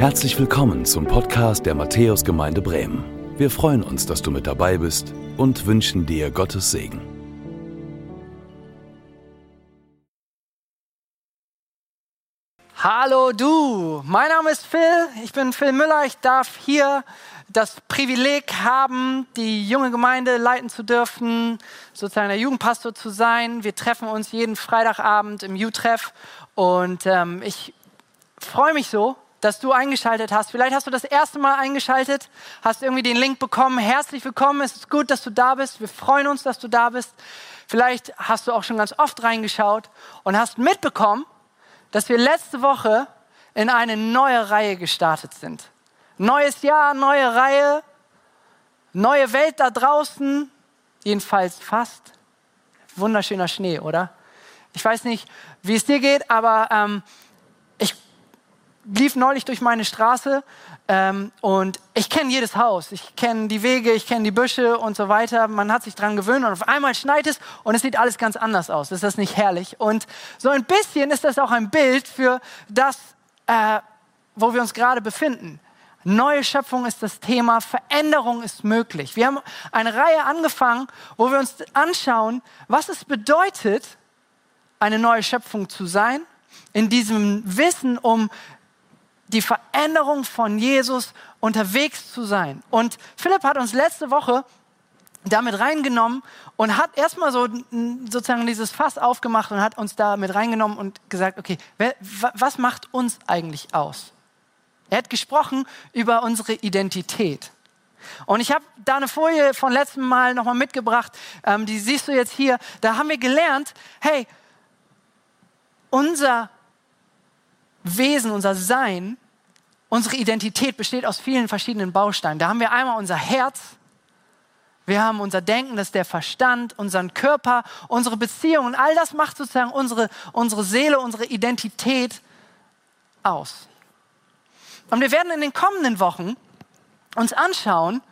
Herzlich willkommen zum Podcast der Matthäusgemeinde Bremen. Wir freuen uns, dass du mit dabei bist und wünschen dir Gottes Segen. Hallo du, mein Name ist Phil, ich bin Phil Müller, ich darf hier das Privileg haben, die junge Gemeinde leiten zu dürfen, sozusagen der Jugendpastor zu sein. Wir treffen uns jeden Freitagabend im U-Treff und ähm, ich freue mich so, dass du eingeschaltet hast. Vielleicht hast du das erste Mal eingeschaltet, hast irgendwie den Link bekommen. Herzlich willkommen, es ist gut, dass du da bist. Wir freuen uns, dass du da bist. Vielleicht hast du auch schon ganz oft reingeschaut und hast mitbekommen, dass wir letzte Woche in eine neue Reihe gestartet sind. Neues Jahr, neue Reihe, neue Welt da draußen, jedenfalls fast. Wunderschöner Schnee, oder? Ich weiß nicht, wie es dir geht, aber ähm, lief neulich durch meine Straße ähm, und ich kenne jedes Haus. Ich kenne die Wege, ich kenne die Büsche und so weiter. Man hat sich dran gewöhnt und auf einmal schneit es und es sieht alles ganz anders aus. Ist das nicht herrlich? Und so ein bisschen ist das auch ein Bild für das, äh, wo wir uns gerade befinden. Neue Schöpfung ist das Thema, Veränderung ist möglich. Wir haben eine Reihe angefangen, wo wir uns anschauen, was es bedeutet, eine neue Schöpfung zu sein, in diesem Wissen um die Veränderung von Jesus unterwegs zu sein. Und Philipp hat uns letzte Woche damit reingenommen und hat erstmal so sozusagen dieses Fass aufgemacht und hat uns da mit reingenommen und gesagt, okay, wer, was macht uns eigentlich aus? Er hat gesprochen über unsere Identität. Und ich habe da eine Folie von letztem Mal nochmal mitgebracht, ähm, die siehst du jetzt hier. Da haben wir gelernt, hey, unser Wesen, unser Sein, unsere Identität besteht aus vielen verschiedenen Bausteinen. Da haben wir einmal unser Herz, wir haben unser Denken, das ist der Verstand, unseren Körper, unsere Beziehungen. All das macht sozusagen unsere, unsere Seele, unsere Identität aus. Und wir werden in den kommenden Wochen uns anschauen,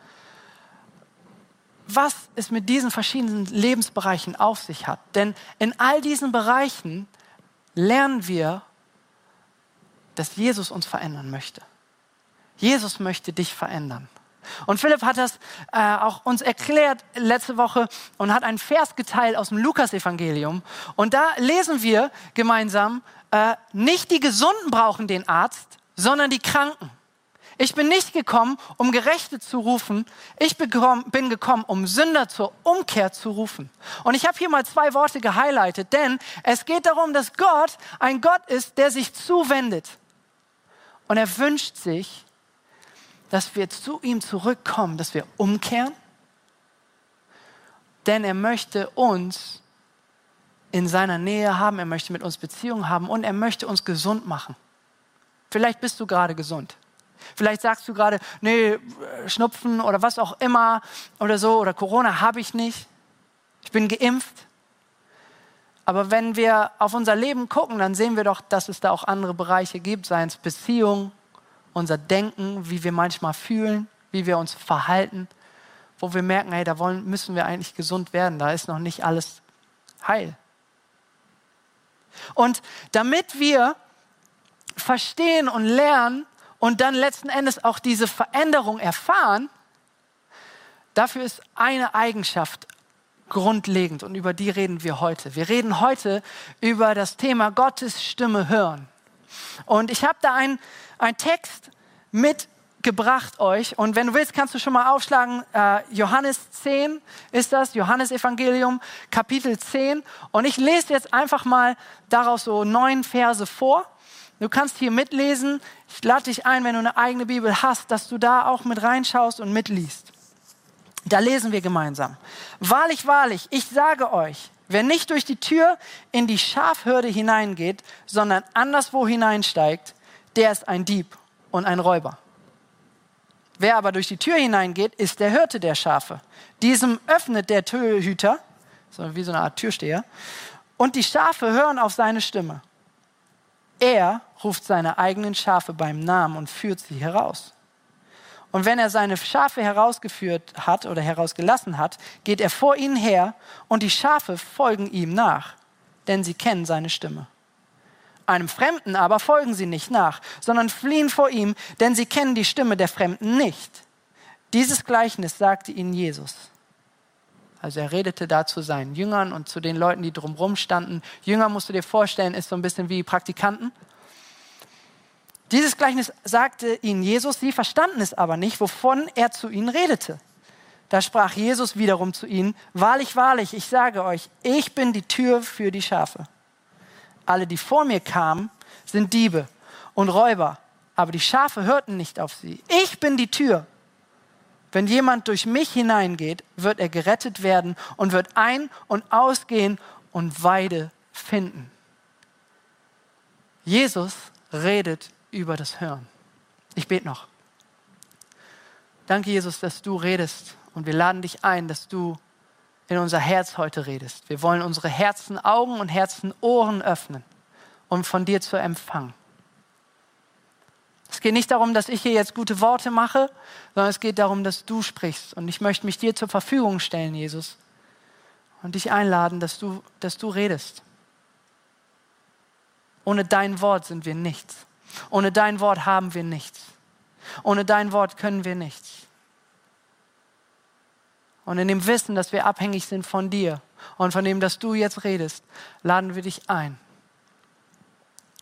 was es mit diesen verschiedenen Lebensbereichen auf sich hat. Denn in all diesen Bereichen lernen wir dass Jesus uns verändern möchte. Jesus möchte dich verändern. Und Philipp hat das äh, auch uns erklärt letzte Woche und hat einen Vers geteilt aus dem Lukas-Evangelium. Und da lesen wir gemeinsam, äh, nicht die Gesunden brauchen den Arzt, sondern die Kranken. Ich bin nicht gekommen, um Gerechte zu rufen. Ich bin gekommen, um Sünder zur Umkehr zu rufen. Und ich habe hier mal zwei Worte gehighlightet, denn es geht darum, dass Gott ein Gott ist, der sich zuwendet. Und er wünscht sich, dass wir zu ihm zurückkommen, dass wir umkehren. Denn er möchte uns in seiner Nähe haben, er möchte mit uns Beziehungen haben und er möchte uns gesund machen. Vielleicht bist du gerade gesund. Vielleicht sagst du gerade, nee, Schnupfen oder was auch immer oder so oder Corona habe ich nicht. Ich bin geimpft. Aber wenn wir auf unser Leben gucken, dann sehen wir doch, dass es da auch andere Bereiche gibt, seien es Beziehung, unser Denken, wie wir manchmal fühlen, wie wir uns verhalten, wo wir merken, hey, da wollen, müssen wir eigentlich gesund werden, da ist noch nicht alles heil. Und damit wir verstehen und lernen und dann letzten Endes auch diese Veränderung erfahren, dafür ist eine Eigenschaft grundlegend und über die reden wir heute. Wir reden heute über das Thema Gottes Stimme hören. Und ich habe da einen, Text mitgebracht euch. Und wenn du willst, kannst du schon mal aufschlagen. Äh, Johannes 10 ist das, Johannes Evangelium, Kapitel 10. Und ich lese jetzt einfach mal daraus so neun Verse vor. Du kannst hier mitlesen. Ich lade dich ein, wenn du eine eigene Bibel hast, dass du da auch mit reinschaust und mitliest. Da lesen wir gemeinsam. Wahrlich, wahrlich, ich sage euch, wer nicht durch die Tür in die Schafhürde hineingeht, sondern anderswo hineinsteigt, der ist ein Dieb und ein Räuber. Wer aber durch die Tür hineingeht, ist der Hirte der Schafe. Diesem öffnet der Türhüter, so wie so eine Art Türsteher, und die Schafe hören auf seine Stimme. Er ruft seine eigenen Schafe beim Namen und führt sie heraus. Und wenn er seine Schafe herausgeführt hat oder herausgelassen hat, geht er vor ihnen her und die Schafe folgen ihm nach, denn sie kennen seine Stimme. Einem Fremden aber folgen sie nicht nach, sondern fliehen vor ihm, denn sie kennen die Stimme der Fremden nicht. Dieses Gleichnis sagte ihnen Jesus. Also er redete da zu seinen Jüngern und zu den Leuten, die drumherum standen. Jünger musst du dir vorstellen, ist so ein bisschen wie Praktikanten. Dieses Gleichnis sagte ihnen Jesus, sie verstanden es aber nicht, wovon er zu ihnen redete. Da sprach Jesus wiederum zu ihnen, wahrlich, wahrlich, ich sage euch, ich bin die Tür für die Schafe. Alle, die vor mir kamen, sind Diebe und Räuber, aber die Schafe hörten nicht auf sie. Ich bin die Tür. Wenn jemand durch mich hineingeht, wird er gerettet werden und wird ein- und ausgehen und Weide finden. Jesus redet über das Hören. Ich bete noch. Danke, Jesus, dass du redest und wir laden dich ein, dass du in unser Herz heute redest. Wir wollen unsere Herzen, Augen und Herzen, Ohren öffnen, um von dir zu empfangen. Es geht nicht darum, dass ich hier jetzt gute Worte mache, sondern es geht darum, dass du sprichst. Und ich möchte mich dir zur Verfügung stellen, Jesus, und dich einladen, dass du, dass du redest. Ohne dein Wort sind wir nichts. Ohne dein Wort haben wir nichts. Ohne dein Wort können wir nichts. Und in dem Wissen, dass wir abhängig sind von dir und von dem, dass du jetzt redest, laden wir dich ein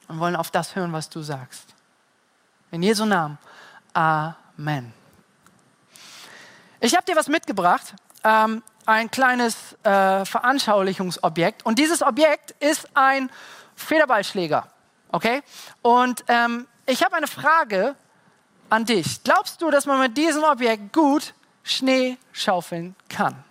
und wollen auf das hören, was du sagst. In Jesu Namen. Amen. Ich habe dir was mitgebracht, ähm, ein kleines äh, Veranschaulichungsobjekt. Und dieses Objekt ist ein Federballschläger. Okay? Und ähm, ich habe eine Frage an dich. Glaubst du, dass man mit diesem Objekt gut Schnee schaufeln kann?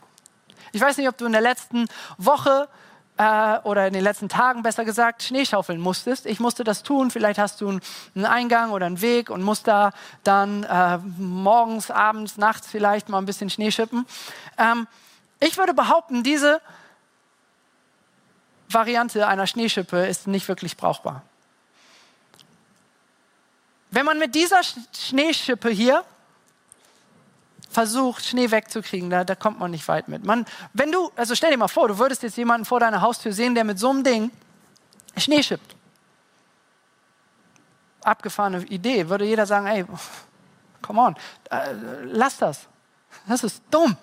Ich weiß nicht, ob du in der letzten Woche äh, oder in den letzten Tagen besser gesagt Schnee schaufeln musstest. Ich musste das tun. Vielleicht hast du einen Eingang oder einen Weg und musst da dann äh, morgens, abends, nachts vielleicht mal ein bisschen Schnee schippen. Ähm, ich würde behaupten, diese Variante einer Schneeschippe ist nicht wirklich brauchbar. Wenn man mit dieser Schneeschippe hier versucht, Schnee wegzukriegen, da, da kommt man nicht weit mit. Man, wenn du, also stell dir mal vor, du würdest jetzt jemanden vor deiner Haustür sehen, der mit so einem Ding Schnee schippt. Abgefahrene Idee, würde jeder sagen, ey, come on, äh, lass das. Das ist dumm.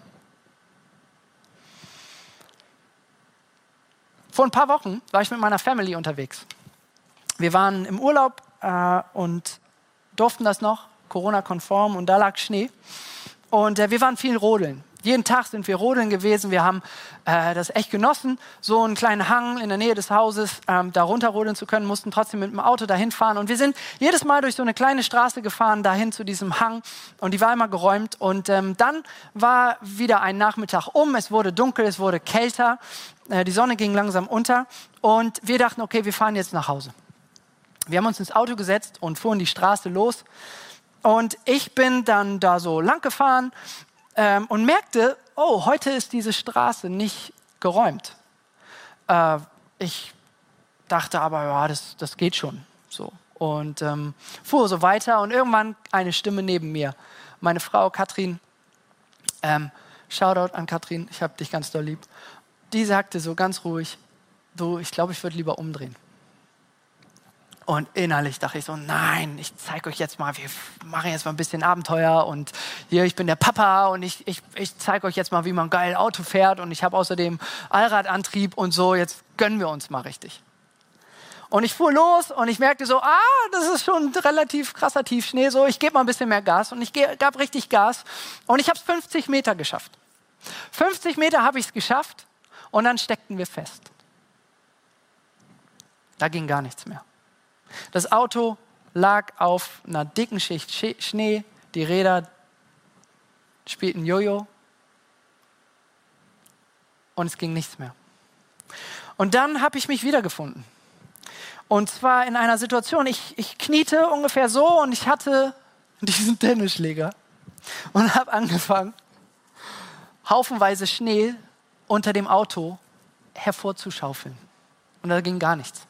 Vor ein paar Wochen war ich mit meiner Family unterwegs. Wir waren im Urlaub äh, und durften das noch, Corona-konform, und da lag Schnee. Und äh, wir waren viel rodeln. Jeden Tag sind wir rodeln gewesen. Wir haben äh, das echt genossen, so einen kleinen Hang in der Nähe des Hauses ähm, da runterrodeln zu können, mussten trotzdem mit dem Auto dahin fahren. Und wir sind jedes Mal durch so eine kleine Straße gefahren, dahin zu diesem Hang. Und die war immer geräumt. Und ähm, dann war wieder ein Nachmittag um. Es wurde dunkel, es wurde kälter. Äh, die Sonne ging langsam unter. Und wir dachten, okay, wir fahren jetzt nach Hause. Wir haben uns ins Auto gesetzt und fuhren die Straße los. Und ich bin dann da so lang gefahren ähm, und merkte, oh, heute ist diese Straße nicht geräumt. Äh, ich dachte aber, ja, das, das geht schon. So. Und ähm, fuhr so weiter und irgendwann eine Stimme neben mir. Meine Frau Katrin, ähm, Shoutout an Katrin, ich habe dich ganz doll lieb. Die sagte so ganz ruhig, du, ich glaube, ich würde lieber umdrehen. Und innerlich dachte ich so, nein, ich zeige euch jetzt mal, wir machen jetzt mal ein bisschen Abenteuer und hier, ich bin der Papa und ich, ich, ich zeige euch jetzt mal, wie man geil Auto fährt und ich habe außerdem Allradantrieb und so, jetzt gönnen wir uns mal richtig. Und ich fuhr los und ich merkte so, ah, das ist schon relativ krasser Tiefschnee, so, ich gebe mal ein bisschen mehr Gas und ich gab richtig Gas und ich habe es 50 Meter geschafft. 50 Meter habe ich es geschafft und dann steckten wir fest. Da ging gar nichts mehr. Das Auto lag auf einer dicken Schicht Schnee, die Räder spielten Jojo und es ging nichts mehr. Und dann habe ich mich wiedergefunden. Und zwar in einer Situation, ich, ich kniete ungefähr so und ich hatte diesen Tennisschläger und habe angefangen, haufenweise Schnee unter dem Auto hervorzuschaufeln. Und da ging gar nichts.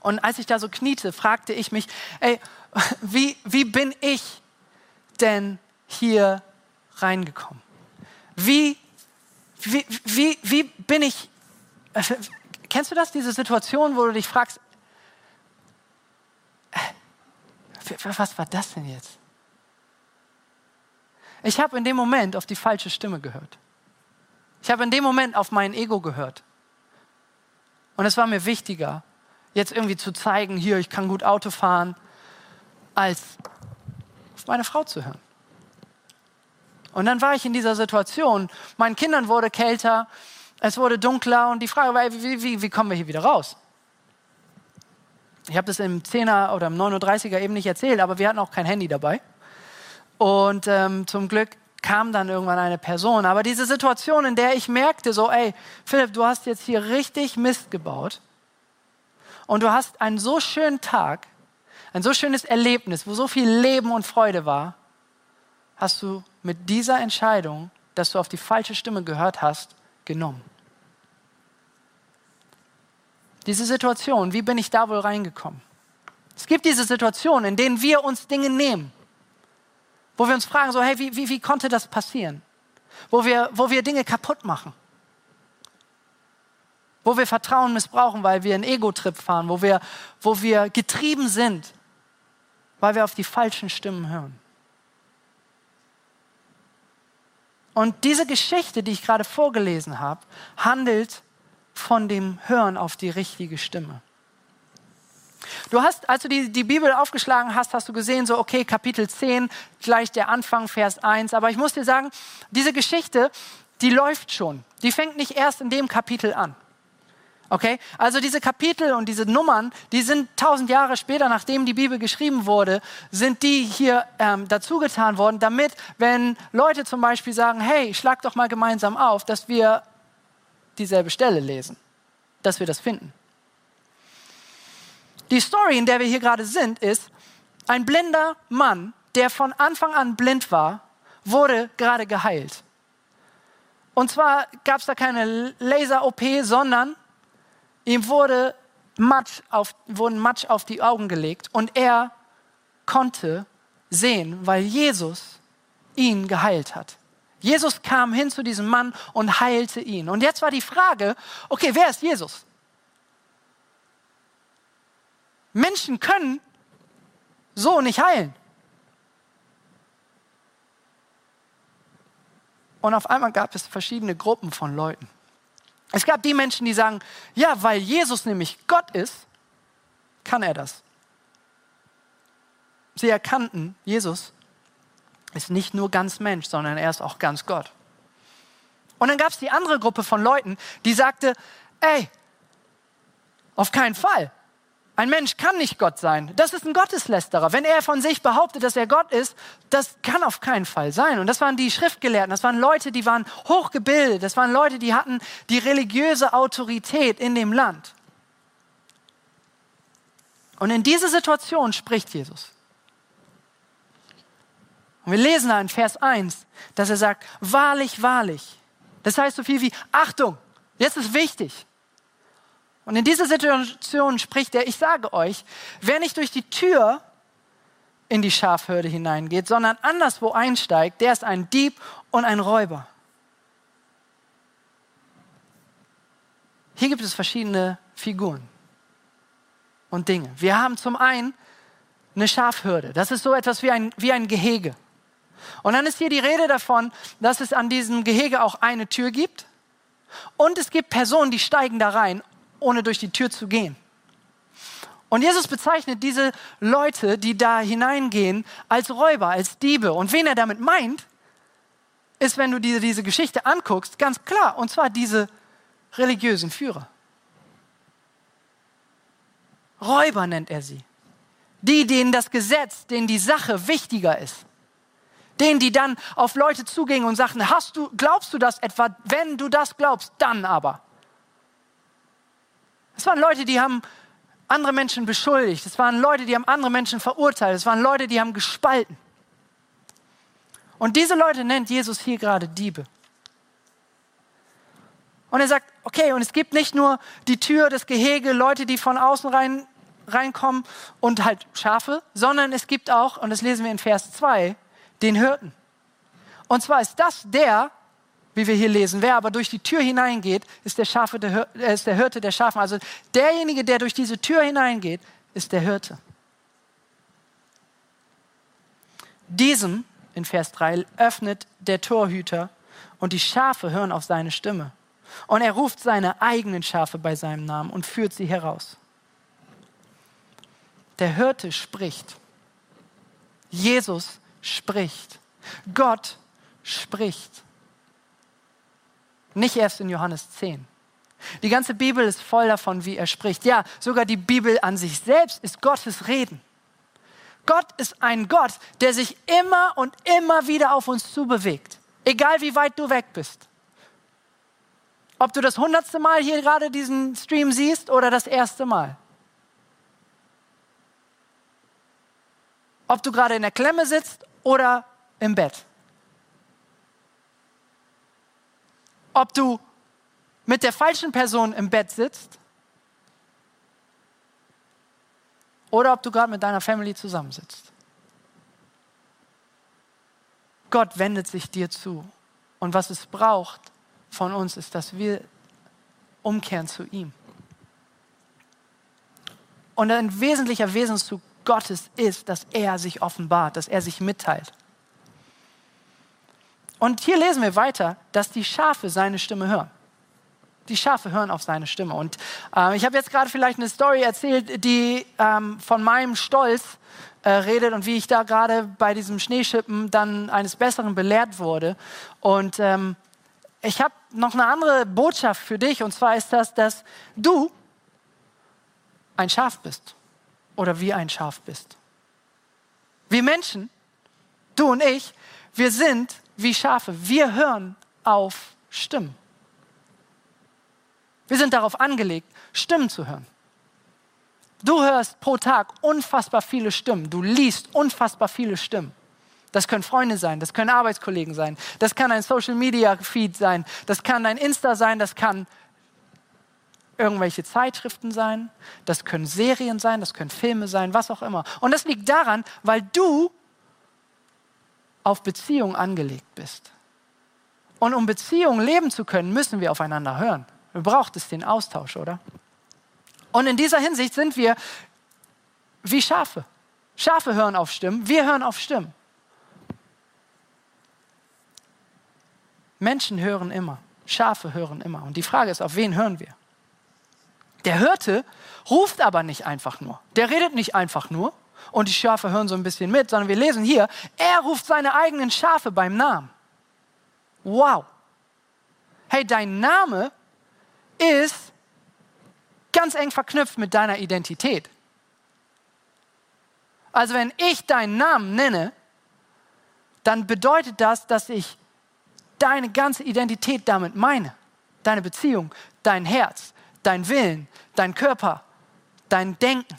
Und als ich da so kniete, fragte ich mich, ey, wie, wie bin ich denn hier reingekommen? Wie, wie, wie, wie bin ich, kennst du das, diese Situation, wo du dich fragst, äh, was war das denn jetzt? Ich habe in dem Moment auf die falsche Stimme gehört. Ich habe in dem Moment auf mein Ego gehört. Und es war mir wichtiger, jetzt irgendwie zu zeigen, hier, ich kann gut Auto fahren, als auf meine Frau zu hören. Und dann war ich in dieser Situation, meinen Kindern wurde kälter, es wurde dunkler und die Frage war, wie, wie, wie kommen wir hier wieder raus? Ich habe das im 10er oder im 39er eben nicht erzählt, aber wir hatten auch kein Handy dabei. Und ähm, zum Glück kam dann irgendwann eine Person. Aber diese Situation, in der ich merkte, so, ey, Philipp, du hast jetzt hier richtig Mist gebaut und du hast einen so schönen Tag, ein so schönes Erlebnis, wo so viel Leben und Freude war, hast du mit dieser Entscheidung, dass du auf die falsche Stimme gehört hast, genommen. Diese Situation, wie bin ich da wohl reingekommen? Es gibt diese Situationen, in denen wir uns Dinge nehmen wo wir uns fragen, so, hey, wie, wie, wie konnte das passieren? Wo wir, wo wir Dinge kaputt machen. Wo wir Vertrauen missbrauchen, weil wir einen Ego-Trip fahren, wo wir, wo wir getrieben sind, weil wir auf die falschen Stimmen hören. Und diese Geschichte, die ich gerade vorgelesen habe, handelt von dem Hören auf die richtige Stimme. Du hast, als du die, die Bibel aufgeschlagen hast, hast du gesehen, so, okay, Kapitel 10, gleich der Anfang, Vers 1. Aber ich muss dir sagen, diese Geschichte, die läuft schon. Die fängt nicht erst in dem Kapitel an. Okay? Also diese Kapitel und diese Nummern, die sind tausend Jahre später, nachdem die Bibel geschrieben wurde, sind die hier ähm, dazugetan worden, damit, wenn Leute zum Beispiel sagen, hey, schlag doch mal gemeinsam auf, dass wir dieselbe Stelle lesen, dass wir das finden. Die Story, in der wir hier gerade sind, ist, ein blinder Mann, der von Anfang an blind war, wurde gerade geheilt. Und zwar gab es da keine Laser-OP, sondern ihm wurde Matsch auf, wurden Matsch auf die Augen gelegt und er konnte sehen, weil Jesus ihn geheilt hat. Jesus kam hin zu diesem Mann und heilte ihn. Und jetzt war die Frage, okay, wer ist Jesus? Menschen können so nicht heilen. Und auf einmal gab es verschiedene Gruppen von Leuten. Es gab die Menschen, die sagen, ja, weil Jesus nämlich Gott ist, kann er das. Sie erkannten, Jesus ist nicht nur ganz Mensch, sondern er ist auch ganz Gott. Und dann gab es die andere Gruppe von Leuten, die sagte, ey, auf keinen Fall. Ein Mensch kann nicht Gott sein. Das ist ein Gotteslästerer. Wenn er von sich behauptet, dass er Gott ist, das kann auf keinen Fall sein. Und das waren die Schriftgelehrten, das waren Leute, die waren hochgebildet, das waren Leute, die hatten die religiöse Autorität in dem Land. Und in diese Situation spricht Jesus. Und wir lesen da in Vers 1, dass er sagt, wahrlich, wahrlich. Das heißt so viel wie, Achtung, jetzt ist wichtig. Und in dieser Situation spricht er, ich sage euch, wer nicht durch die Tür in die Schafhürde hineingeht, sondern anderswo einsteigt, der ist ein Dieb und ein Räuber. Hier gibt es verschiedene Figuren und Dinge. Wir haben zum einen eine Schafhürde. Das ist so etwas wie ein, wie ein Gehege. Und dann ist hier die Rede davon, dass es an diesem Gehege auch eine Tür gibt. Und es gibt Personen, die steigen da rein ohne durch die Tür zu gehen. Und Jesus bezeichnet diese Leute, die da hineingehen, als Räuber, als Diebe. Und wen er damit meint, ist, wenn du diese, diese Geschichte anguckst, ganz klar, und zwar diese religiösen Führer. Räuber nennt er sie. Die, denen das Gesetz, denen die Sache wichtiger ist. Denen, die dann auf Leute zugingen und sagten, hast du, glaubst du das etwa? Wenn du das glaubst, dann aber. Es waren Leute, die haben andere Menschen beschuldigt. Es waren Leute, die haben andere Menschen verurteilt. Es waren Leute, die haben gespalten. Und diese Leute nennt Jesus hier gerade Diebe. Und er sagt, okay, und es gibt nicht nur die Tür, das Gehege, Leute, die von außen rein, reinkommen und halt Schafe, sondern es gibt auch, und das lesen wir in Vers 2, den Hirten. Und zwar ist das der, wie wir hier lesen. Wer aber durch die Tür hineingeht, ist der, Schafe der, äh, ist der Hirte der Schafen. Also derjenige, der durch diese Tür hineingeht, ist der Hirte. Diesem, in Vers 3, öffnet der Torhüter und die Schafe hören auf seine Stimme. Und er ruft seine eigenen Schafe bei seinem Namen und führt sie heraus. Der Hirte spricht. Jesus spricht. Gott spricht. Nicht erst in Johannes 10. Die ganze Bibel ist voll davon, wie er spricht. Ja, sogar die Bibel an sich selbst ist Gottes Reden. Gott ist ein Gott, der sich immer und immer wieder auf uns zubewegt. Egal wie weit du weg bist. Ob du das hundertste Mal hier gerade diesen Stream siehst oder das erste Mal. Ob du gerade in der Klemme sitzt oder im Bett. Ob du mit der falschen Person im Bett sitzt oder ob du gerade mit deiner Family zusammensitzt. Gott wendet sich dir zu. Und was es braucht von uns, ist, dass wir umkehren zu ihm. Und ein wesentlicher Wesenszug Gottes ist, dass er sich offenbart, dass er sich mitteilt. Und hier lesen wir weiter, dass die Schafe seine Stimme hören. Die Schafe hören auf seine Stimme. Und äh, ich habe jetzt gerade vielleicht eine Story erzählt, die ähm, von meinem Stolz äh, redet und wie ich da gerade bei diesem Schneeschippen dann eines Besseren belehrt wurde. Und ähm, ich habe noch eine andere Botschaft für dich. Und zwar ist das, dass du ein Schaf bist oder wie ein Schaf bist. Wir Menschen, du und ich, wir sind wie Schafe. Wir hören auf Stimmen. Wir sind darauf angelegt, Stimmen zu hören. Du hörst pro Tag unfassbar viele Stimmen. Du liest unfassbar viele Stimmen. Das können Freunde sein, das können Arbeitskollegen sein, das kann ein Social Media Feed sein, das kann dein Insta sein, das kann irgendwelche Zeitschriften sein, das können Serien sein, das können Filme sein, was auch immer. Und das liegt daran, weil du auf Beziehung angelegt bist. Und um Beziehungen leben zu können, müssen wir aufeinander hören. Wir braucht es den Austausch, oder? Und in dieser Hinsicht sind wir wie Schafe. Schafe hören auf Stimmen, wir hören auf Stimmen. Menschen hören immer, Schafe hören immer. Und die Frage ist, auf wen hören wir? Der Hirte ruft aber nicht einfach nur. Der redet nicht einfach nur und die Schafe hören so ein bisschen mit, sondern wir lesen hier, er ruft seine eigenen Schafe beim Namen. Wow. Hey, dein Name ist ganz eng verknüpft mit deiner Identität. Also wenn ich deinen Namen nenne, dann bedeutet das, dass ich deine ganze Identität damit meine. Deine Beziehung, dein Herz, dein Willen, dein Körper, dein Denken.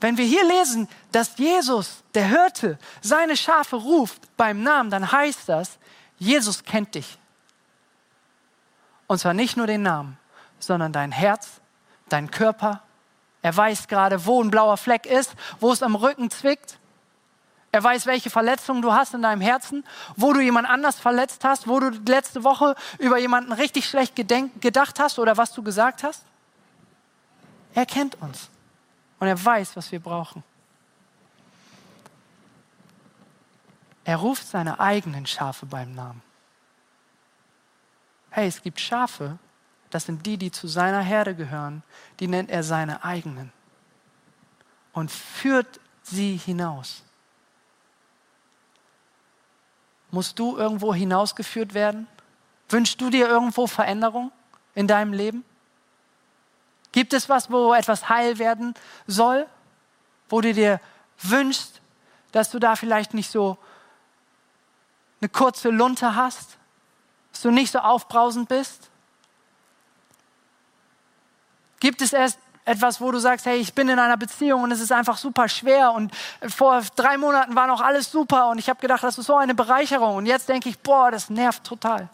Wenn wir hier lesen, dass Jesus, der Hirte, seine Schafe ruft beim Namen, dann heißt das, Jesus kennt dich. Und zwar nicht nur den Namen, sondern dein Herz, dein Körper. Er weiß gerade, wo ein blauer Fleck ist, wo es am Rücken zwickt. Er weiß, welche Verletzungen du hast in deinem Herzen, wo du jemand anders verletzt hast, wo du letzte Woche über jemanden richtig schlecht gedacht hast oder was du gesagt hast. Er kennt uns und er weiß, was wir brauchen. Er ruft seine eigenen Schafe beim Namen. Hey, es gibt Schafe, das sind die, die zu seiner Herde gehören, die nennt er seine eigenen und führt sie hinaus. Musst du irgendwo hinausgeführt werden? Wünschst du dir irgendwo Veränderung in deinem Leben? Gibt es was, wo etwas heil werden soll? Wo du dir wünschst, dass du da vielleicht nicht so eine kurze Lunte hast? Dass du nicht so aufbrausend bist? Gibt es erst etwas, wo du sagst, hey, ich bin in einer Beziehung und es ist einfach super schwer und vor drei Monaten war noch alles super und ich habe gedacht, das ist so eine Bereicherung und jetzt denke ich, boah, das nervt total.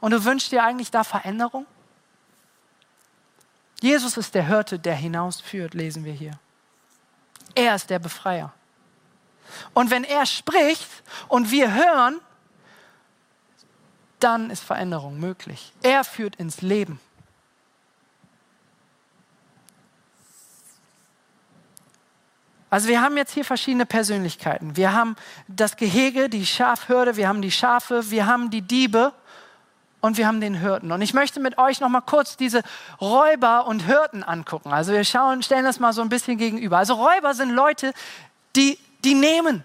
Und du wünschst dir eigentlich da Veränderung? Jesus ist der Hirte, der hinausführt, lesen wir hier. Er ist der Befreier. Und wenn er spricht und wir hören, dann ist Veränderung möglich. Er führt ins Leben. Also wir haben jetzt hier verschiedene Persönlichkeiten. Wir haben das Gehege, die Schafhürde, wir haben die Schafe, wir haben die Diebe und wir haben den Hirten. Und ich möchte mit euch noch mal kurz diese Räuber und Hirten angucken. Also wir schauen, stellen das mal so ein bisschen gegenüber. Also Räuber sind Leute, die, die nehmen.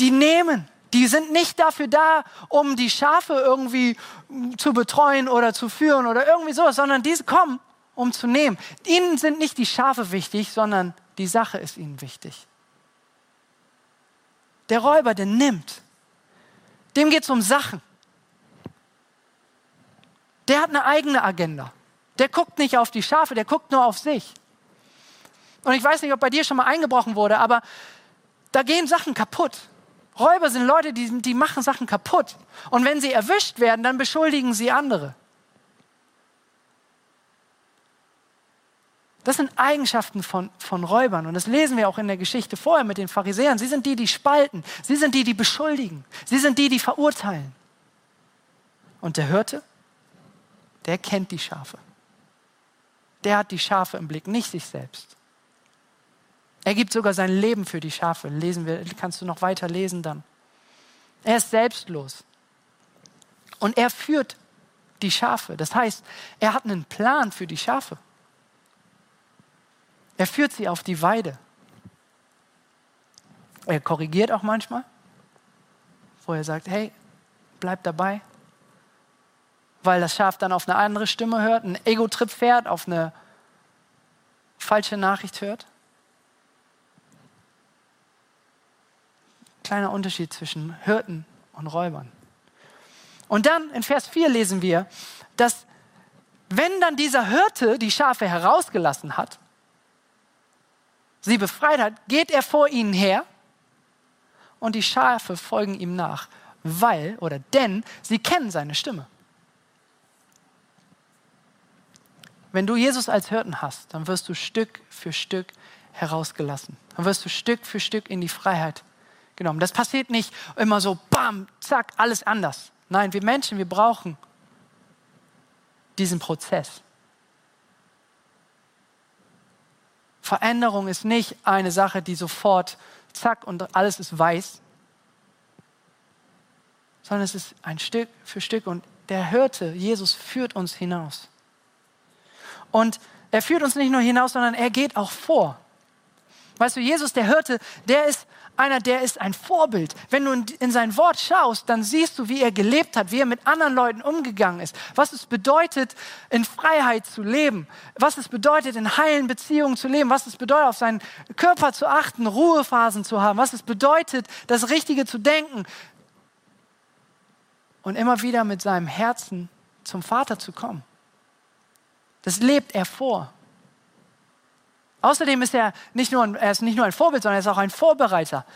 Die nehmen. Die sind nicht dafür da, um die Schafe irgendwie zu betreuen oder zu führen oder irgendwie so, sondern diese kommen, um zu nehmen. Ihnen sind nicht die Schafe wichtig, sondern die Sache ist ihnen wichtig. Der Räuber, der nimmt. Dem geht es um Sachen. Der hat eine eigene Agenda. Der guckt nicht auf die Schafe, der guckt nur auf sich. Und ich weiß nicht, ob bei dir schon mal eingebrochen wurde, aber da gehen Sachen kaputt. Räuber sind Leute, die, die machen Sachen kaputt. Und wenn sie erwischt werden, dann beschuldigen sie andere. Das sind Eigenschaften von, von Räubern. Und das lesen wir auch in der Geschichte vorher mit den Pharisäern. Sie sind die, die spalten. Sie sind die, die beschuldigen. Sie sind die, die verurteilen. Und der Hirte, der kennt die Schafe. Der hat die Schafe im Blick, nicht sich selbst. Er gibt sogar sein Leben für die Schafe. Lesen wir, kannst du noch weiter lesen dann. Er ist selbstlos. Und er führt die Schafe. Das heißt, er hat einen Plan für die Schafe. Er führt sie auf die Weide. Er korrigiert auch manchmal, wo er sagt, hey, bleib dabei. Weil das Schaf dann auf eine andere Stimme hört, einen Ego-Trip fährt, auf eine falsche Nachricht hört. Kleiner Unterschied zwischen Hirten und Räubern. Und dann in Vers 4 lesen wir, dass wenn dann dieser Hirte die Schafe herausgelassen hat, sie befreit hat, geht er vor ihnen her und die Schafe folgen ihm nach, weil oder denn sie kennen seine Stimme. Wenn du Jesus als Hirten hast, dann wirst du Stück für Stück herausgelassen. Dann wirst du Stück für Stück in die Freiheit genommen. Das passiert nicht immer so, bam, zack, alles anders. Nein, wir Menschen, wir brauchen diesen Prozess. Veränderung ist nicht eine Sache, die sofort, zack, und alles ist weiß, sondern es ist ein Stück für Stück. Und der Hirte, Jesus, führt uns hinaus. Und er führt uns nicht nur hinaus, sondern er geht auch vor. Weißt du, Jesus, der Hirte, der ist einer, der ist ein Vorbild. Wenn du in sein Wort schaust, dann siehst du, wie er gelebt hat, wie er mit anderen Leuten umgegangen ist, was es bedeutet, in Freiheit zu leben, was es bedeutet, in heilen Beziehungen zu leben, was es bedeutet, auf seinen Körper zu achten, Ruhephasen zu haben, was es bedeutet, das Richtige zu denken und immer wieder mit seinem Herzen zum Vater zu kommen. Das lebt er vor. Außerdem ist er nicht nur ein, er ist nicht nur ein Vorbild, sondern er ist auch ein Vorbereiter.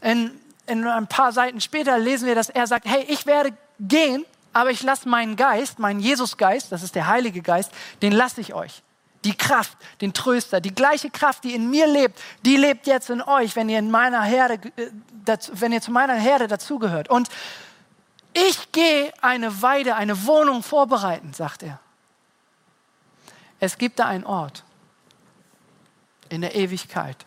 In, in ein paar Seiten später lesen wir, dass er sagt, hey, ich werde gehen, aber ich lasse meinen Geist, meinen Jesusgeist, das ist der Heilige Geist, den lasse ich euch. Die Kraft, den Tröster, die gleiche Kraft, die in mir lebt, die lebt jetzt in euch, wenn ihr in meiner Herde, äh, wenn ihr zu meiner Herde dazugehört. Und ich gehe eine Weide, eine Wohnung vorbereiten, sagt er. Es gibt da einen Ort, in der Ewigkeit,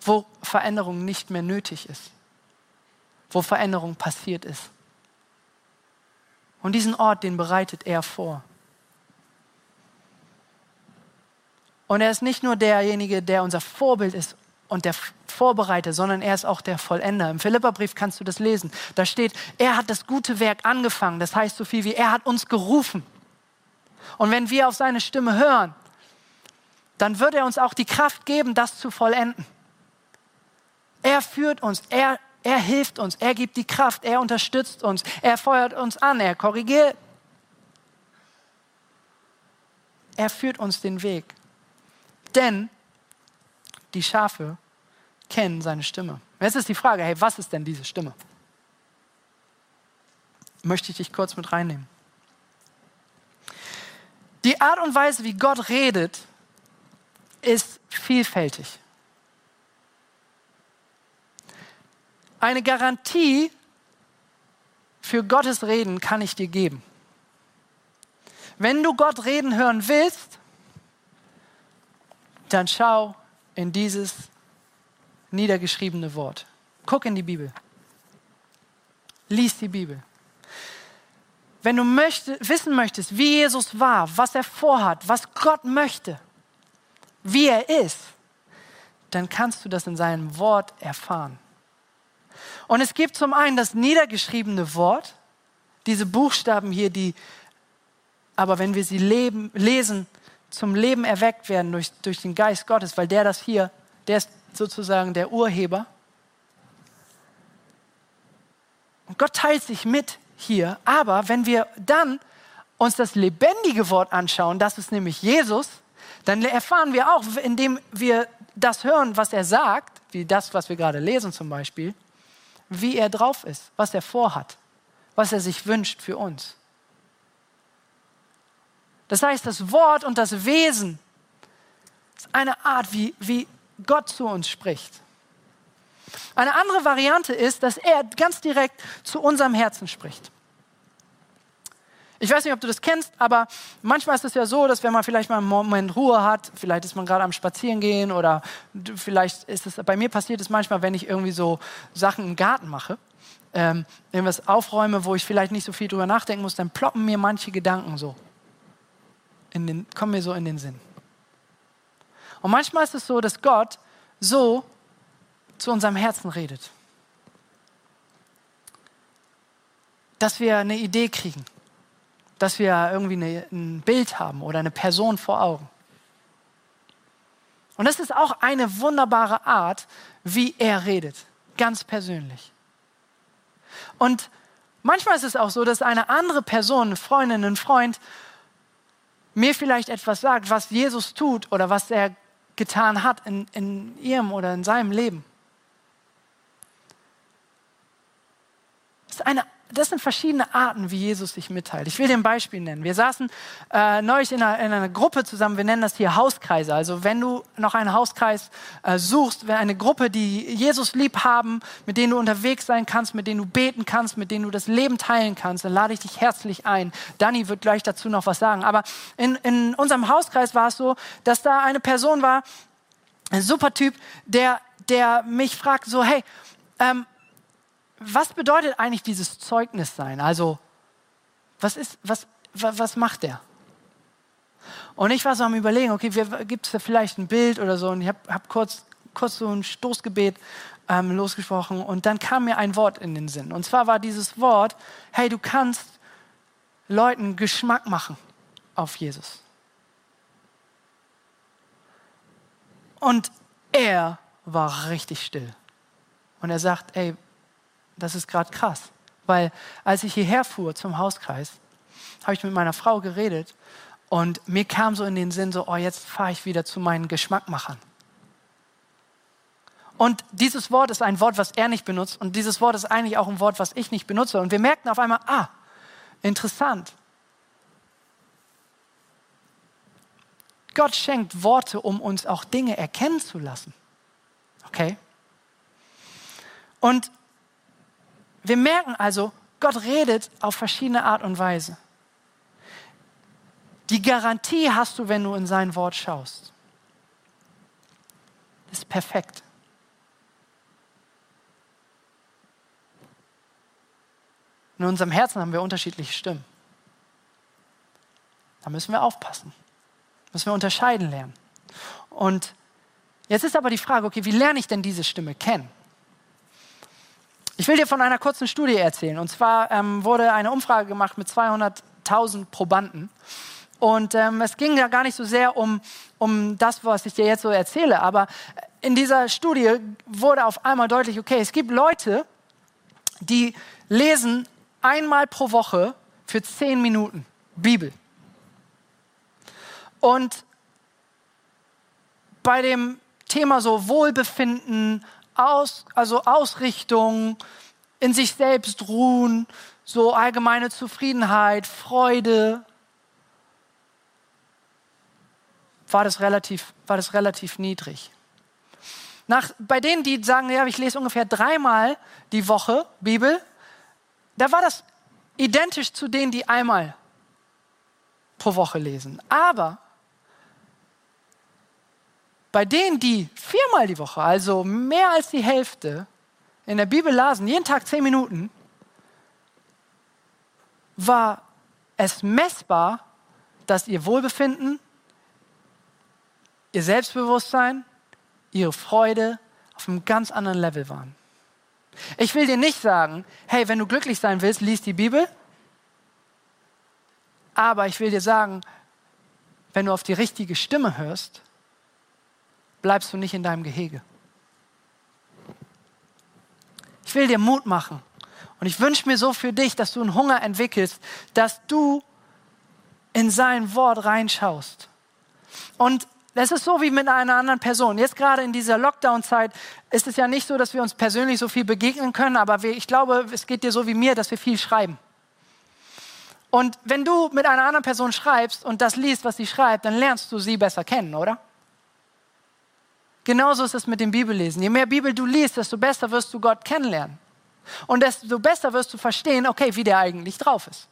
wo Veränderung nicht mehr nötig ist, wo Veränderung passiert ist. Und diesen Ort, den bereitet er vor. Und er ist nicht nur derjenige, der unser Vorbild ist und der Vorbereiter, sondern er ist auch der Vollender. Im Philipperbrief kannst du das lesen. Da steht, er hat das gute Werk angefangen. Das heißt so viel wie, er hat uns gerufen. Und wenn wir auf seine Stimme hören, dann wird er uns auch die Kraft geben, das zu vollenden. Er führt uns, er, er hilft uns, er gibt die Kraft, er unterstützt uns, er feuert uns an, er korrigiert. Er führt uns den Weg. Denn die Schafe kennen seine Stimme. Jetzt ist die Frage, hey, was ist denn diese Stimme? Möchte ich dich kurz mit reinnehmen. Die Art und Weise, wie Gott redet, ist vielfältig. Eine Garantie für Gottes Reden kann ich dir geben. Wenn du Gott reden hören willst, dann schau in dieses niedergeschriebene Wort. Guck in die Bibel. Lies die Bibel. Wenn du möchte, wissen möchtest, wie Jesus war, was er vorhat, was Gott möchte, wie er ist, dann kannst du das in seinem Wort erfahren. Und es gibt zum einen das niedergeschriebene Wort, diese Buchstaben hier, die aber wenn wir sie leben, lesen, zum Leben erweckt werden durch, durch den Geist Gottes, weil der das hier, der ist sozusagen der Urheber. Und Gott teilt sich mit hier, aber wenn wir dann uns das lebendige Wort anschauen, das ist nämlich Jesus, dann erfahren wir auch, indem wir das hören, was er sagt, wie das, was wir gerade lesen zum Beispiel, wie er drauf ist, was er vorhat, was er sich wünscht für uns. Das heißt, das Wort und das Wesen ist eine Art, wie, wie Gott zu uns spricht. Eine andere Variante ist, dass er ganz direkt zu unserem Herzen spricht. Ich weiß nicht, ob du das kennst, aber manchmal ist es ja so, dass wenn man vielleicht mal einen Moment Ruhe hat, vielleicht ist man gerade am Spazierengehen oder vielleicht ist es, bei mir passiert es manchmal, wenn ich irgendwie so Sachen im Garten mache, ähm, irgendwas aufräume, wo ich vielleicht nicht so viel drüber nachdenken muss, dann ploppen mir manche Gedanken so in den, kommen mir so in den Sinn. Und manchmal ist es so, dass Gott so zu unserem Herzen redet. Dass wir eine Idee kriegen, dass wir irgendwie eine, ein Bild haben oder eine Person vor Augen. Und das ist auch eine wunderbare Art, wie er redet, ganz persönlich. Und manchmal ist es auch so, dass eine andere Person, eine Freundin, ein Freund, mir vielleicht etwas sagt, was Jesus tut oder was er getan hat in, in ihrem oder in seinem Leben. Das ist eine das sind verschiedene Arten, wie Jesus sich mitteilt. Ich will dir ein Beispiel nennen. Wir saßen äh, neulich in einer, in einer, Gruppe zusammen, wir nennen das hier Hauskreise. Also wenn du noch einen Hauskreis äh, suchst, eine Gruppe, die Jesus lieb haben, mit denen du unterwegs sein kannst, mit denen du beten kannst, mit denen du das Leben teilen kannst, dann lade ich dich herzlich ein. Danny wird gleich dazu noch was sagen. Aber in, in unserem Hauskreis war es so, dass da eine Person war, ein super Typ, der, der mich fragt so, hey, ähm, was bedeutet eigentlich dieses Zeugnis sein? Also, was, ist, was, was, macht der? Und ich war so am Überlegen, okay, gibt es da vielleicht ein Bild oder so? Und ich habe hab kurz, kurz so ein Stoßgebet ähm, losgesprochen und dann kam mir ein Wort in den Sinn. Und zwar war dieses Wort, hey, du kannst Leuten Geschmack machen auf Jesus. Und er war richtig still. Und er sagt, ey, das ist gerade krass. Weil als ich hierher fuhr zum Hauskreis, habe ich mit meiner Frau geredet und mir kam so in den Sinn, so, oh, jetzt fahre ich wieder zu meinen Geschmackmachern. Und dieses Wort ist ein Wort, was er nicht benutzt. Und dieses Wort ist eigentlich auch ein Wort, was ich nicht benutze. Und wir merkten auf einmal, ah, interessant. Gott schenkt Worte, um uns auch Dinge erkennen zu lassen. Okay? Und wir merken also, Gott redet auf verschiedene Art und Weise. Die Garantie hast du, wenn du in sein Wort schaust. Das ist perfekt. In unserem Herzen haben wir unterschiedliche Stimmen. Da müssen wir aufpassen. Müssen wir unterscheiden lernen. Und jetzt ist aber die Frage, okay, wie lerne ich denn diese Stimme kennen? Ich will dir von einer kurzen Studie erzählen. Und zwar ähm, wurde eine Umfrage gemacht mit 200.000 Probanden. Und ähm, es ging ja gar nicht so sehr um, um das, was ich dir jetzt so erzähle, aber in dieser Studie wurde auf einmal deutlich, okay, es gibt Leute, die lesen einmal pro Woche für zehn Minuten Bibel. Und bei dem Thema so Wohlbefinden, aus, also Ausrichtung, in sich selbst ruhen, so allgemeine Zufriedenheit, Freude, war das relativ, war das relativ niedrig. Nach, bei denen, die sagen, ja, ich lese ungefähr dreimal die Woche Bibel, da war das identisch zu denen, die einmal pro Woche lesen. Aber bei denen, die viermal die Woche, also mehr als die Hälfte, in der Bibel lasen, jeden Tag zehn Minuten, war es messbar, dass ihr Wohlbefinden, ihr Selbstbewusstsein, ihre Freude auf einem ganz anderen Level waren. Ich will dir nicht sagen, hey, wenn du glücklich sein willst, lies die Bibel. Aber ich will dir sagen, wenn du auf die richtige Stimme hörst, bleibst du nicht in deinem Gehege. Ich will dir Mut machen. Und ich wünsche mir so für dich, dass du einen Hunger entwickelst, dass du in sein Wort reinschaust. Und das ist so wie mit einer anderen Person. Jetzt gerade in dieser Lockdown-Zeit ist es ja nicht so, dass wir uns persönlich so viel begegnen können, aber wir, ich glaube, es geht dir so wie mir, dass wir viel schreiben. Und wenn du mit einer anderen Person schreibst und das liest, was sie schreibt, dann lernst du sie besser kennen, oder? Genauso ist es mit dem Bibellesen. Je mehr Bibel du liest, desto besser wirst du Gott kennenlernen. Und desto besser wirst du verstehen, okay, wie der eigentlich drauf ist.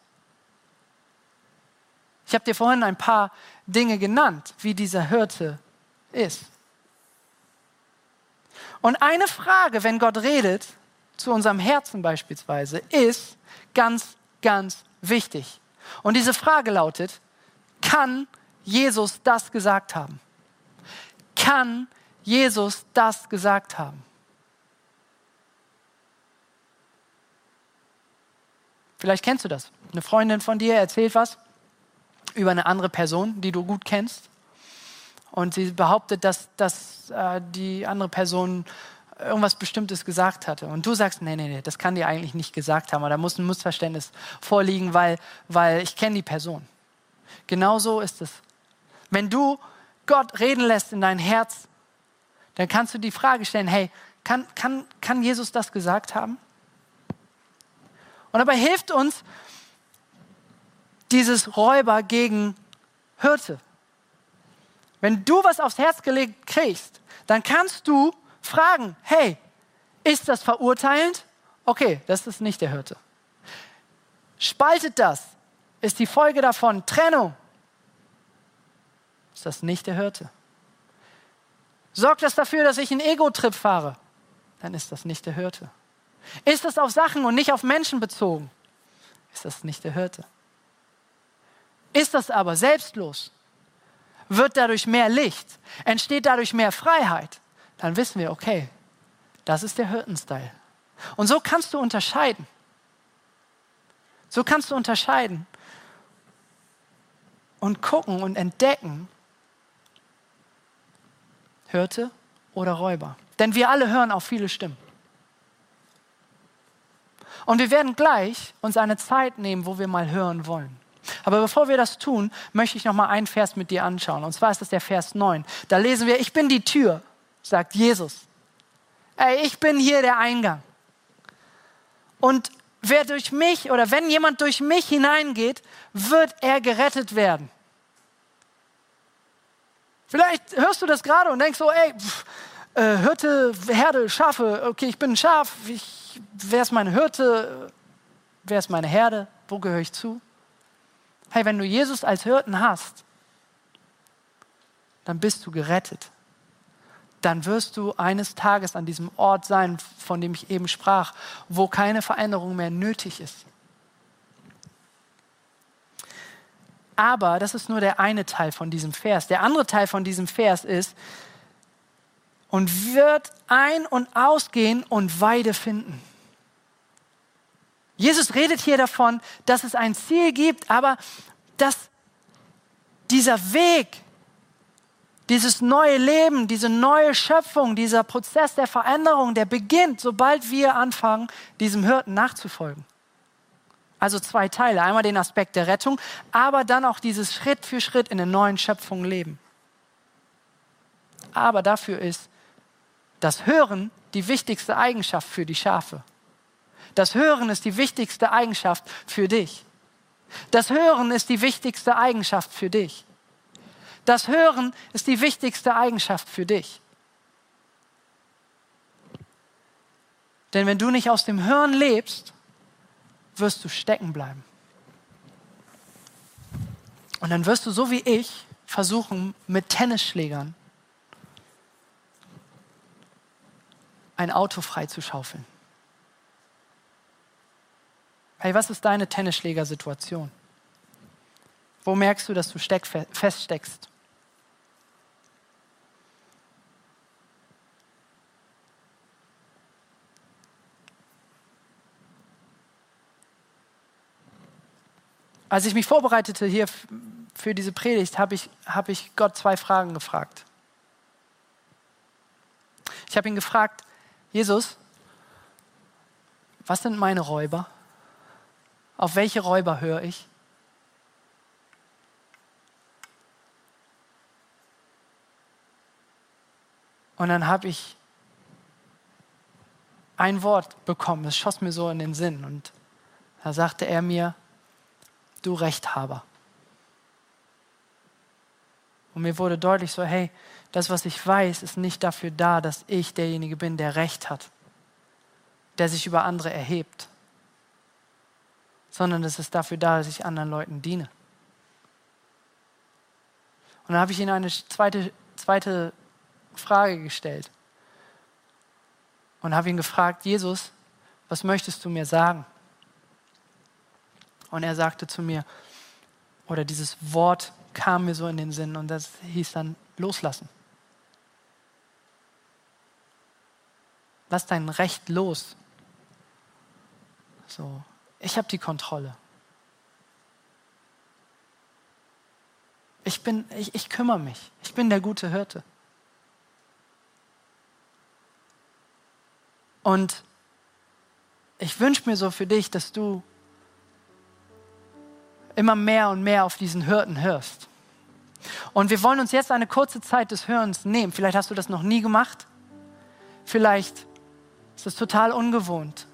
Ich habe dir vorhin ein paar Dinge genannt, wie dieser Hirte ist. Und eine Frage, wenn Gott redet, zu unserem Herzen beispielsweise, ist ganz, ganz wichtig. Und diese Frage lautet, kann Jesus das gesagt haben? Kann Jesus das gesagt haben? Vielleicht kennst du das. Eine Freundin von dir erzählt was über eine andere Person, die du gut kennst. Und sie behauptet, dass, dass äh, die andere Person irgendwas Bestimmtes gesagt hatte. Und du sagst, nee, nee, nee, das kann die eigentlich nicht gesagt haben. da muss ein Missverständnis vorliegen, weil, weil ich kenne die Person. Genauso ist es. Wenn du Gott reden lässt in dein Herz, dann kannst du die Frage stellen, hey, kann, kann, kann Jesus das gesagt haben? Und dabei hilft uns dieses Räuber gegen Hirte. Wenn du was aufs Herz gelegt kriegst, dann kannst du fragen, hey, ist das verurteilend? Okay, das ist nicht der Hirte. Spaltet das? Ist die Folge davon Trennung? Ist das nicht der Hirte? Sorgt das dafür, dass ich einen Ego-Trip fahre? Dann ist das nicht der Hirte. Ist das auf Sachen und nicht auf Menschen bezogen? Ist das nicht der Hirte? Ist das aber selbstlos, wird dadurch mehr Licht, entsteht dadurch mehr Freiheit, dann wissen wir, okay, das ist der Hirtenstyle. Und so kannst du unterscheiden. So kannst du unterscheiden und gucken und entdecken, Hirte oder Räuber. Denn wir alle hören auf viele Stimmen. Und wir werden gleich uns eine Zeit nehmen, wo wir mal hören wollen. Aber bevor wir das tun, möchte ich noch mal einen Vers mit dir anschauen. Und zwar ist das der Vers 9. Da lesen wir, ich bin die Tür, sagt Jesus. Ey, ich bin hier der Eingang. Und wer durch mich oder wenn jemand durch mich hineingeht, wird er gerettet werden. Vielleicht hörst du das gerade und denkst so, ey, pff, äh, Hirte, Herde, Schafe, okay, ich bin ein Schaf, ich, wer ist meine Hirte, wer ist meine Herde, wo gehöre ich zu? Hey, wenn du Jesus als Hirten hast, dann bist du gerettet. Dann wirst du eines Tages an diesem Ort sein, von dem ich eben sprach, wo keine Veränderung mehr nötig ist. Aber das ist nur der eine Teil von diesem Vers. Der andere Teil von diesem Vers ist, und wird ein- und ausgehen und Weide finden. Jesus redet hier davon, dass es ein Ziel gibt, aber dass dieser Weg, dieses neue Leben, diese neue Schöpfung, dieser Prozess der Veränderung, der beginnt, sobald wir anfangen, diesem Hirten nachzufolgen. Also zwei Teile. Einmal den Aspekt der Rettung, aber dann auch dieses Schritt für Schritt in der neuen Schöpfung leben. Aber dafür ist das Hören die wichtigste Eigenschaft für die Schafe. Das Hören ist die wichtigste Eigenschaft für dich. Das Hören ist die wichtigste Eigenschaft für dich. Das Hören ist die wichtigste Eigenschaft für dich. Denn wenn du nicht aus dem Hören lebst, wirst du stecken bleiben. Und dann wirst du so wie ich versuchen, mit Tennisschlägern ein Auto freizuschaufeln. Hey, was ist deine Tennisschlägersituation? Wo merkst du, dass du feststeckst? Als ich mich vorbereitete hier für diese Predigt, habe ich, hab ich Gott zwei Fragen gefragt. Ich habe ihn gefragt, Jesus, was sind meine Räuber? Auf welche Räuber höre ich? Und dann habe ich ein Wort bekommen, es schoss mir so in den Sinn. Und da sagte er mir, du Rechthaber. Und mir wurde deutlich so, hey, das, was ich weiß, ist nicht dafür da, dass ich derjenige bin, der Recht hat, der sich über andere erhebt, sondern es ist dafür da, dass ich anderen Leuten diene. Und dann habe ich ihnen eine zweite, zweite Frage gestellt und habe ihn gefragt, Jesus, was möchtest du mir sagen? Und er sagte zu mir, oder dieses Wort kam mir so in den Sinn und das hieß dann loslassen. Lass dein Recht los. So, ich habe die Kontrolle. Ich bin, ich, ich kümmere mich. Ich bin der gute Hirte. Und ich wünsche mir so für dich, dass du immer mehr und mehr auf diesen Hirten hörst. Und wir wollen uns jetzt eine kurze Zeit des Hörens nehmen. Vielleicht hast du das noch nie gemacht. Vielleicht ist es total ungewohnt.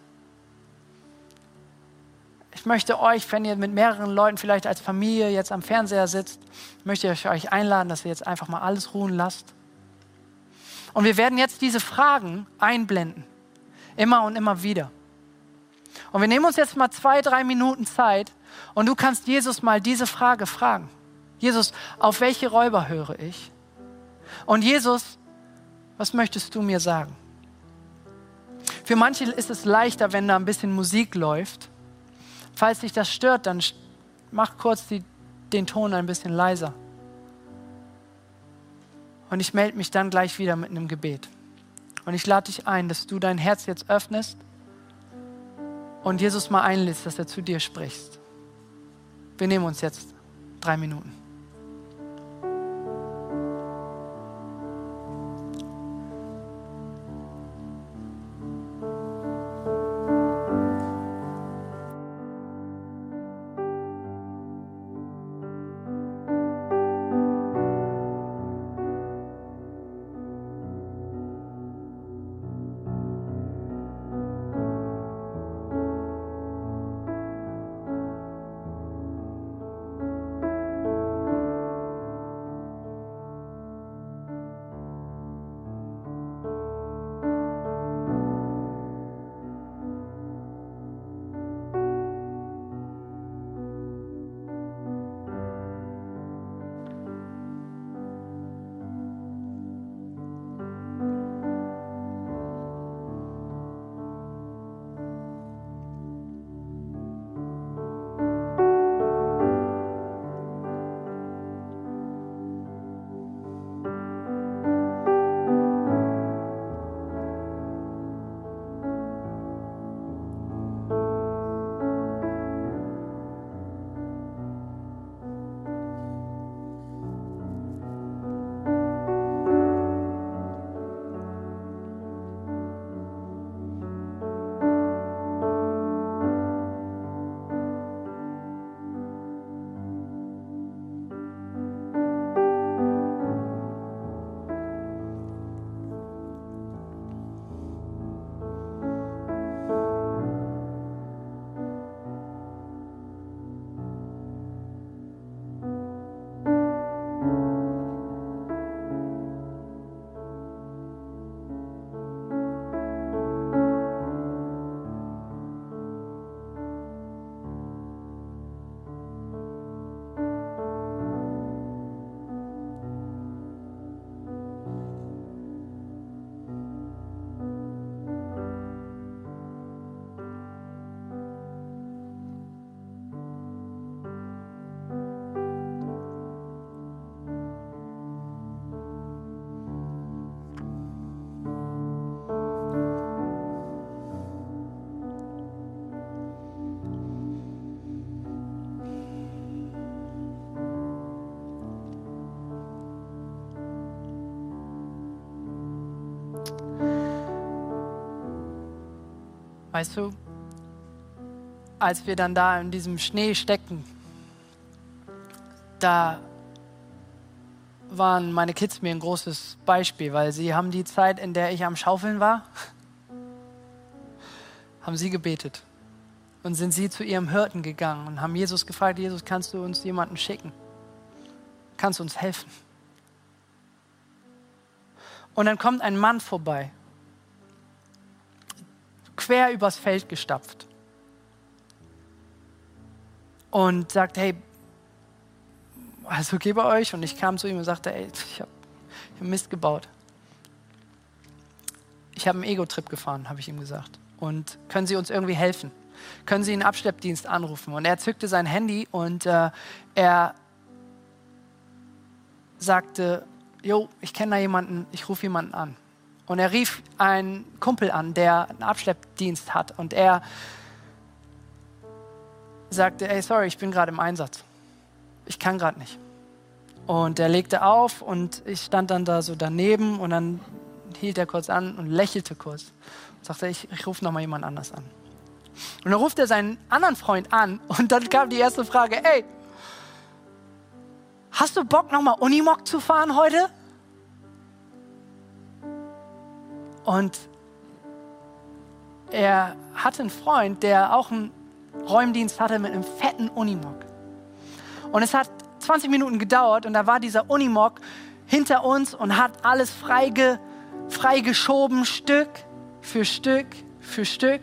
Ich möchte euch, wenn ihr mit mehreren Leuten vielleicht als Familie jetzt am Fernseher sitzt, möchte ich euch einladen, dass ihr jetzt einfach mal alles ruhen lasst. Und wir werden jetzt diese Fragen einblenden. Immer und immer wieder. Und wir nehmen uns jetzt mal zwei, drei Minuten Zeit, und du kannst Jesus mal diese Frage fragen. Jesus, auf welche Räuber höre ich? Und Jesus, was möchtest du mir sagen? Für manche ist es leichter, wenn da ein bisschen Musik läuft. Falls dich das stört, dann mach kurz die, den Ton ein bisschen leiser. Und ich melde mich dann gleich wieder mit einem Gebet. Und ich lade dich ein, dass du dein Herz jetzt öffnest und Jesus mal einlädst, dass er zu dir spricht. Wir nehmen uns jetzt drei Minuten. Weißt du, als wir dann da in diesem Schnee steckten, da waren meine Kids mir ein großes Beispiel, weil sie haben die Zeit, in der ich am Schaufeln war, haben sie gebetet und sind sie zu ihrem Hirten gegangen und haben Jesus gefragt, Jesus, kannst du uns jemanden schicken? Kannst du uns helfen? Und dann kommt ein Mann vorbei, quer übers Feld gestapft und sagt, hey, also okay bei euch? Und ich kam zu ihm und sagte, ey, ich habe hab Mist gebaut. Ich habe einen Ego-Trip gefahren, habe ich ihm gesagt. Und können Sie uns irgendwie helfen? Können Sie einen Abschleppdienst anrufen? Und er zückte sein Handy und äh, er sagte, jo, ich kenne da jemanden, ich rufe jemanden an. Und er rief einen Kumpel an, der einen Abschleppdienst hat. Und er sagte, ey, sorry, ich bin gerade im Einsatz. Ich kann gerade nicht. Und er legte auf und ich stand dann da so daneben und dann hielt er kurz an und lächelte kurz. Und sagte, ich, ich rufe nochmal jemand anders an. Und dann ruft er seinen anderen Freund an und dann kam die erste Frage, ey, hast du Bock nochmal Unimog zu fahren heute? Und er hatte einen Freund, der auch einen Räumdienst hatte mit einem fetten Unimog. Und es hat 20 Minuten gedauert und da war dieser Unimog hinter uns und hat alles freige, freigeschoben, Stück für Stück für Stück.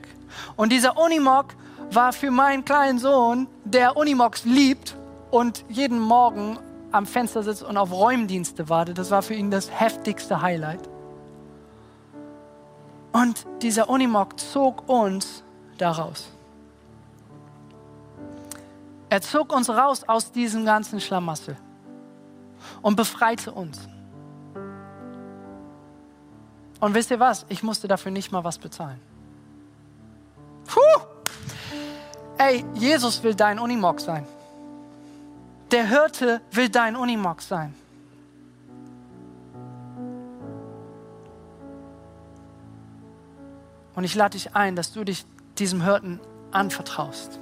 Und dieser Unimog war für meinen kleinen Sohn, der Unimogs liebt und jeden Morgen am Fenster sitzt und auf Räumdienste wartet. Das war für ihn das heftigste Highlight. Und dieser Unimog zog uns daraus. Er zog uns raus aus diesem ganzen Schlamassel und befreite uns. Und wisst ihr was? Ich musste dafür nicht mal was bezahlen. Puh! Ey, Jesus will dein Unimog sein. Der Hirte will dein Unimog sein. Und ich lade dich ein, dass du dich diesem Hirten anvertraust.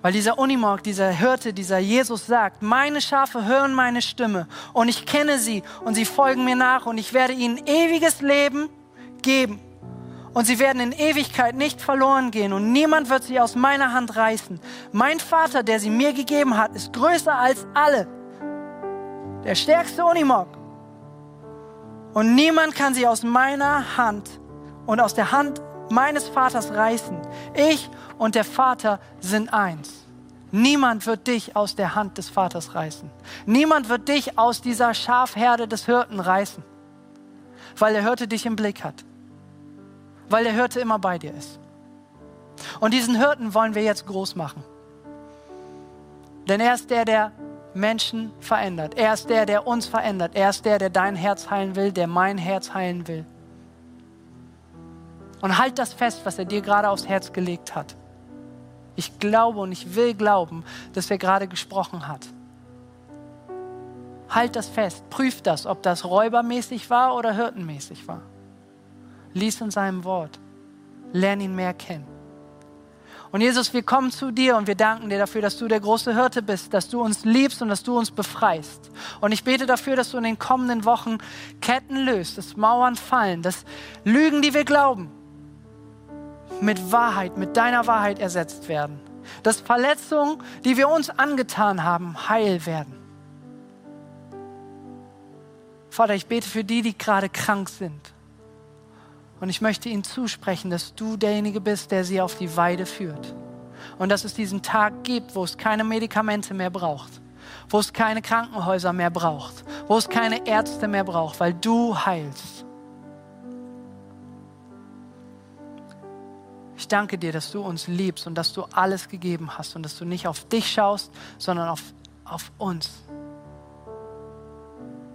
Weil dieser Unimog, dieser Hirte, dieser Jesus sagt, meine Schafe hören meine Stimme und ich kenne sie und sie folgen mir nach und ich werde ihnen ewiges Leben geben. Und sie werden in Ewigkeit nicht verloren gehen und niemand wird sie aus meiner Hand reißen. Mein Vater, der sie mir gegeben hat, ist größer als alle. Der stärkste Unimog. Und niemand kann sie aus meiner Hand und aus der Hand meines Vaters reißen. Ich und der Vater sind eins. Niemand wird dich aus der Hand des Vaters reißen. Niemand wird dich aus dieser Schafherde des Hirten reißen, weil der Hirte dich im Blick hat, weil der Hirte immer bei dir ist. Und diesen Hirten wollen wir jetzt groß machen. Denn er ist der, der Menschen verändert. Er ist der, der uns verändert. Er ist der, der dein Herz heilen will, der mein Herz heilen will. Und halt das fest, was er dir gerade aufs Herz gelegt hat. Ich glaube und ich will glauben, dass er gerade gesprochen hat. Halt das fest, prüf das, ob das räubermäßig war oder hirtenmäßig war. Lies in seinem Wort, lern ihn mehr kennen. Und Jesus, wir kommen zu dir und wir danken dir dafür, dass du der große Hirte bist, dass du uns liebst und dass du uns befreist. Und ich bete dafür, dass du in den kommenden Wochen Ketten löst, dass Mauern fallen, dass Lügen, die wir glauben, mit Wahrheit, mit deiner Wahrheit ersetzt werden. Dass Verletzungen, die wir uns angetan haben, heil werden. Vater, ich bete für die, die gerade krank sind. Und ich möchte ihnen zusprechen, dass du derjenige bist, der sie auf die Weide führt. Und dass es diesen Tag gibt, wo es keine Medikamente mehr braucht, wo es keine Krankenhäuser mehr braucht, wo es keine Ärzte mehr braucht, weil du heilst. Ich danke dir, dass du uns liebst und dass du alles gegeben hast und dass du nicht auf dich schaust, sondern auf, auf uns.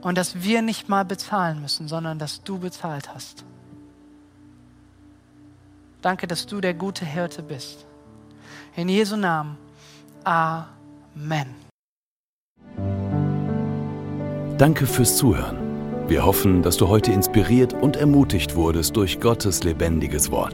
Und dass wir nicht mal bezahlen müssen, sondern dass du bezahlt hast. Danke, dass du der gute Hirte bist. In Jesu Namen. Amen. Danke fürs Zuhören. Wir hoffen, dass du heute inspiriert und ermutigt wurdest durch Gottes lebendiges Wort.